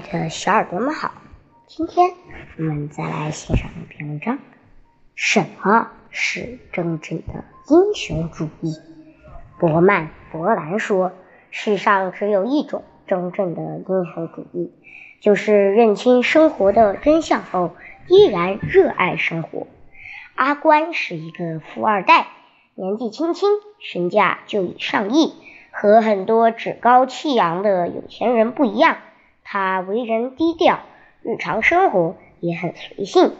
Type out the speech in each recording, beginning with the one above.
的小耳朵们好，今天我们再来欣赏一篇文章。什么是真正的英雄主义？伯曼·伯兰说：“世上只有一种真正的英雄主义，就是认清生活的真相后，依然热爱生活。”阿关是一个富二代，年纪轻轻，身价就已上亿，和很多趾高气扬的有钱人不一样。他为人低调，日常生活也很随性。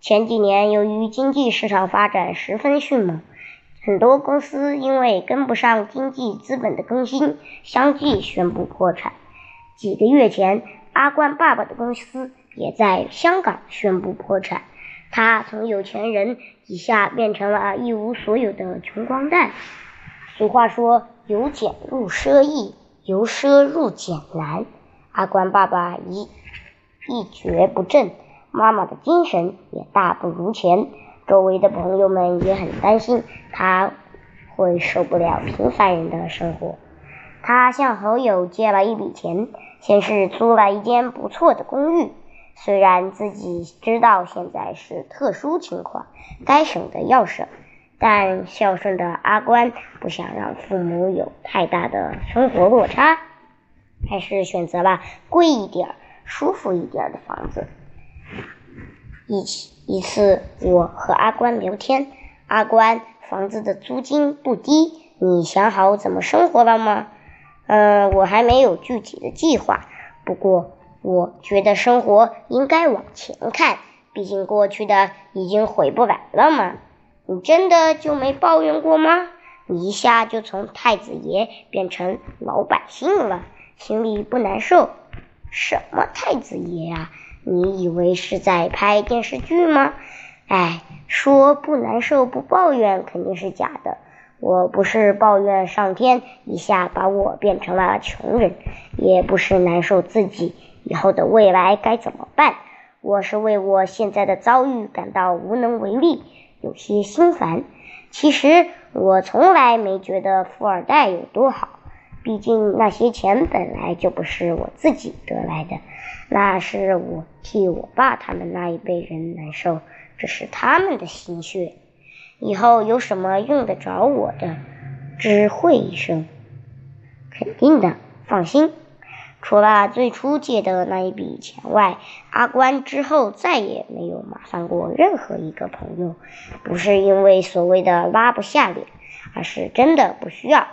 前几年，由于经济市场发展十分迅猛，很多公司因为跟不上经济资本的更新，相继宣布破产。几个月前，阿关爸爸的公司也在香港宣布破产，他从有钱人一下变成了一无所有的穷光蛋。俗话说：“由俭入奢易，由奢入俭难。”阿关爸爸一一蹶不振，妈妈的精神也大不如前，周围的朋友们也很担心他会受不了平凡人的生活。他向好友借了一笔钱，先是租了一间不错的公寓。虽然自己知道现在是特殊情况，该省的要省，但孝顺的阿关不想让父母有太大的生活落差。还是选择了贵一点、舒服一点的房子。一一次，我和阿关聊天，阿关，房子的租金不低，你想好怎么生活了吗？嗯，我还没有具体的计划，不过我觉得生活应该往前看，毕竟过去的已经回不来了嘛。你真的就没抱怨过吗？你一下就从太子爷变成老百姓了。心里不难受？什么太子爷啊？你以为是在拍电视剧吗？哎，说不难受不抱怨肯定是假的。我不是抱怨上天一下把我变成了穷人，也不是难受自己以后的未来该怎么办。我是为我现在的遭遇感到无能为力，有些心烦。其实我从来没觉得富二代有多好。毕竟那些钱本来就不是我自己得来的，那是我替我爸他们那一辈人难受，这是他们的心血。以后有什么用得着我的，知会一声。肯定的，放心。除了最初借的那一笔钱外，阿关之后再也没有麻烦过任何一个朋友，不是因为所谓的拉不下脸，而是真的不需要。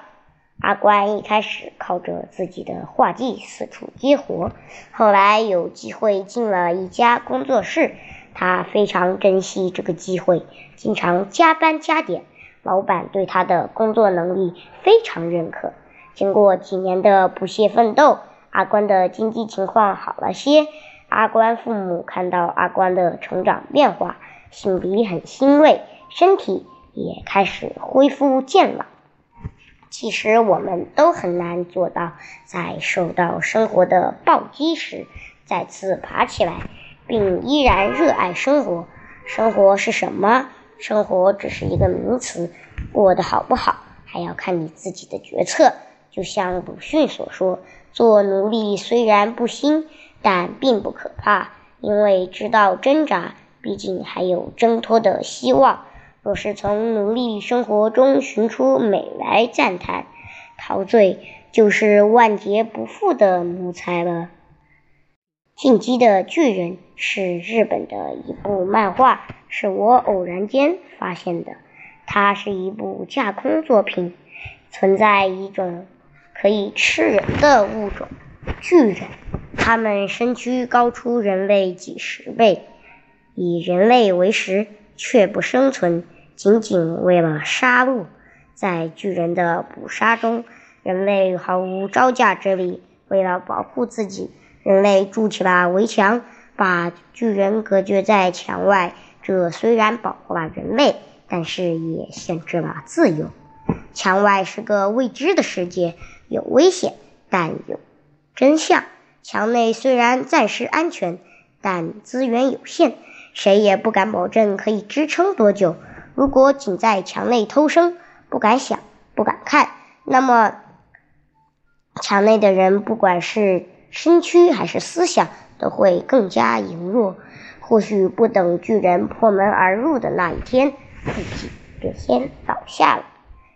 阿关一开始靠着自己的画技四处接活，后来有机会进了一家工作室，他非常珍惜这个机会，经常加班加点。老板对他的工作能力非常认可。经过几年的不懈奋斗，阿关的经济情况好了些。阿关父母看到阿关的成长变化，心里很欣慰，身体也开始恢复健朗。其实我们都很难做到，在受到生活的暴击时再次爬起来，并依然热爱生活。生活是什么？生活只是一个名词，过得好不好还要看你自己的决策。就像鲁迅所说：“做奴隶虽然不辛，但并不可怕，因为知道挣扎，毕竟还有挣脱的希望。”若是从奴隶生活中寻出美来赞叹，陶醉就是万劫不复的奴才了。进击的巨人是日本的一部漫画，是我偶然间发现的。它是一部架空作品，存在一种可以吃人的物种——巨人。他们身躯高出人类几十倍，以人类为食，却不生存。仅仅为了杀戮，在巨人的捕杀中，人类毫无招架之力。为了保护自己，人类筑起了围墙，把巨人隔绝在墙外。这虽然保护了人类，但是也限制了自由。墙外是个未知的世界，有危险，但有真相。墙内虽然暂时安全，但资源有限，谁也不敢保证可以支撑多久。如果仅在墙内偷生，不敢想，不敢看，那么墙内的人，不管是身躯还是思想都会更加羸弱。或许不等巨人破门而入的那一天，自己便先倒下了。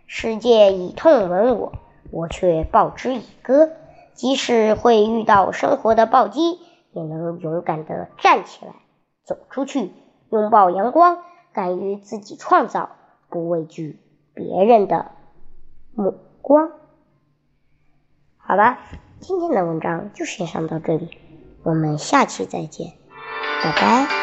世界以痛吻我，我却报之以歌。即使会遇到生活的暴击，也能勇敢地站起来，走出去，拥抱阳光，敢于自己创造，不畏惧别人的目光。好吧，今天的文章就先上到这里，我们下期再见，拜拜。